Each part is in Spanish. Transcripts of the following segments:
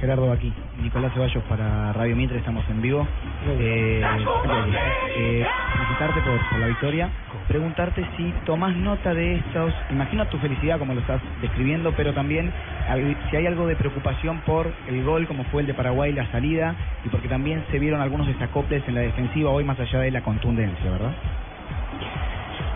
Gerardo aquí, Nicolás Ceballos para Radio Mitre, estamos en vivo. Eh, eh, felicitarte por, la victoria, preguntarte si tomás nota de estos, imagino tu felicidad como lo estás describiendo, pero también si hay algo de preocupación por el gol como fue el de Paraguay, la salida, y porque también se vieron algunos desacoples en la defensiva hoy más allá de la contundencia, ¿verdad?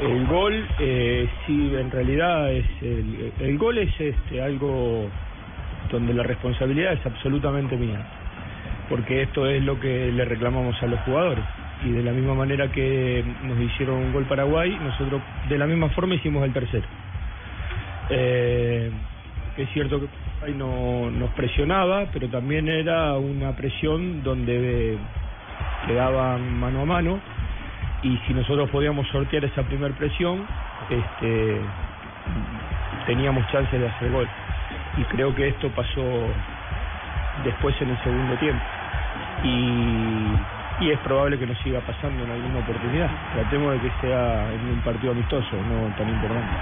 El gol, eh, sí, en realidad es el, el gol es este algo donde la responsabilidad es absolutamente mía, porque esto es lo que le reclamamos a los jugadores y de la misma manera que nos hicieron un gol Paraguay, nosotros de la misma forma hicimos el tercero. Eh, es cierto que Paraguay no, nos presionaba, pero también era una presión donde eh, quedaban mano a mano y si nosotros podíamos sortear esa primer presión, este, teníamos chances de hacer gol. Y creo que esto pasó después en el segundo tiempo. Y, y es probable que nos siga pasando en alguna oportunidad. Tratemos de que sea en un partido amistoso, no tan importante.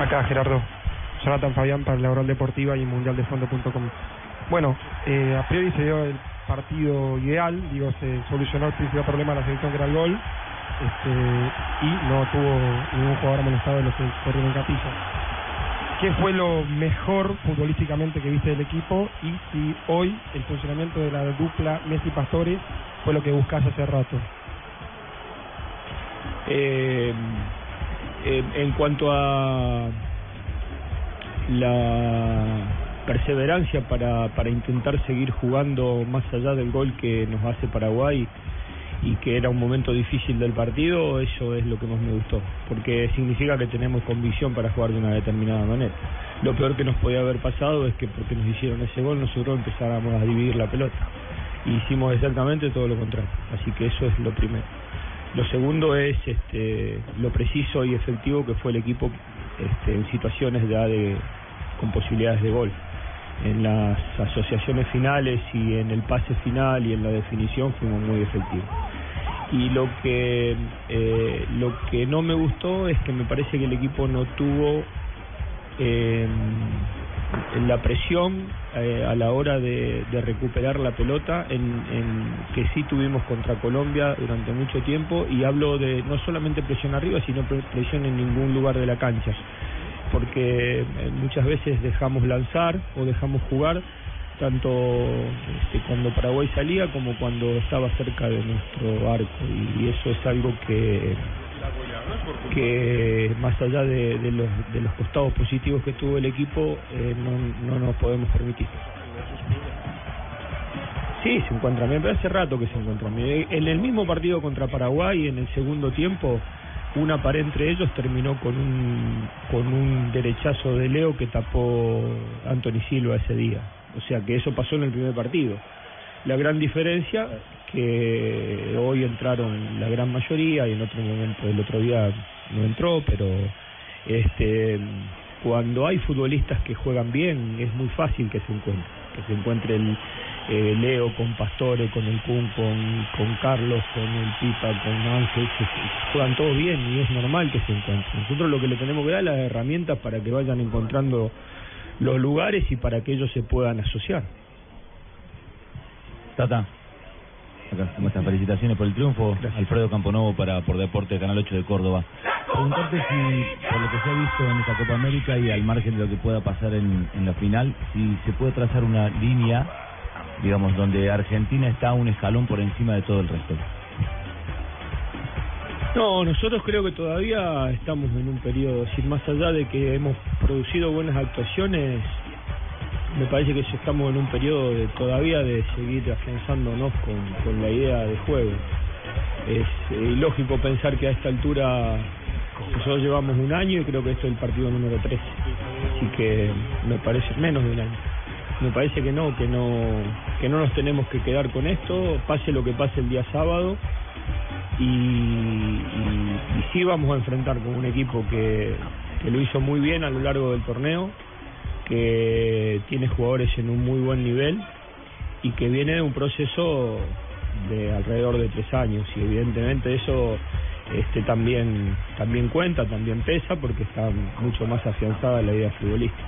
Acá Gerardo, Jonathan Fabián para la Oral Deportiva y mundialdefondo.com. Bueno, eh, a priori se dio el partido ideal, digo, se solucionó el principal problema de la selección que era el gol, este, y no tuvo ningún jugador amonestado de los que corrieron en capilla. ¿Qué fue lo mejor futbolísticamente que viste del equipo y si hoy el funcionamiento de la dupla Messi-Pastores fue lo que buscás hace rato? Eh, en cuanto a la perseverancia para, para intentar seguir jugando más allá del gol que nos hace Paraguay y que era un momento difícil del partido, eso es lo que más me gustó, porque significa que tenemos convicción para jugar de una determinada manera. Lo peor que nos podía haber pasado es que porque nos hicieron ese gol nosotros empezáramos a dividir la pelota. Y hicimos exactamente todo lo contrario, así que eso es lo primero. Lo segundo es este, lo preciso y efectivo que fue el equipo este, en situaciones ya de, con posibilidades de gol. En las asociaciones finales y en el pase final y en la definición fuimos muy efectivos. Y lo que, eh, lo que no me gustó es que me parece que el equipo no tuvo eh, la presión eh, a la hora de, recuperar la pelota en, en que sí tuvimos contra Colombia durante mucho tiempo y hablo de no solamente presión arriba sino pre- presión en ningún lugar de la cancha porque eh, muchas veces dejamos lanzar o dejamos jugar tanto este, cuando Paraguay salía como cuando estaba cerca de nuestro arco y, eso es algo que que más allá de, de los, de los costados positivos que tuvo el equipo eh, no, no nos podemos permitir. Sí, se encuentra bien, pero hace rato que se encuentra bien. En el mismo partido contra Paraguay, en el segundo tiempo, una pared entre ellos terminó con un, con un derechazo de Leo que tapó Anthony Silva ese día. O sea que eso pasó en el primer partido. La gran diferencia que hoy entraron la gran mayoría y en otro momento el otro día no entró, pero este cuando hay futbolistas que juegan bien es muy fácil que se encuentre, que se encuentre el eh, Leo con Pastore, con el Kun, con, con Carlos, con el Pipa, con Ángel, se- juegan todos bien y es normal que se encuentren. Nosotros lo que le tenemos que dar es las herramientas para que vayan encontrando los lugares y para que ellos se puedan asociar. Tata, acá, ¿cómo están? Felicitaciones por el triunfo. Alfredo Camponovo para por Deporte Canal 8 de Córdoba. Preguntarte si, por lo que se ha visto en esta Copa América y al margen de lo que pueda pasar en, en la final, si se puede trazar una línea, digamos, donde Argentina está un escalón por encima de todo el resto. No, nosotros creo que todavía estamos en un periodo, decir, más allá de que hemos producido buenas actuaciones, me parece que estamos en un periodo de todavía de seguir afianzándonos con, con la idea de juego. Es eh, ilógico pensar que a esta altura Nosotros llevamos un año y creo que esto es el partido número 13. Así que me parece menos de un año. Me parece que no, que no, que no nos tenemos que quedar con esto, pase lo que pase el día sábado. Y, y, sí vamos a enfrentar con un equipo que, que lo hizo muy bien a lo largo del torneo, que tiene jugadores en un muy buen nivel y que viene de un proceso de alrededor de tres años y evidentemente eso este también también cuenta, también pesa porque está mucho más afianzada la idea futbolística.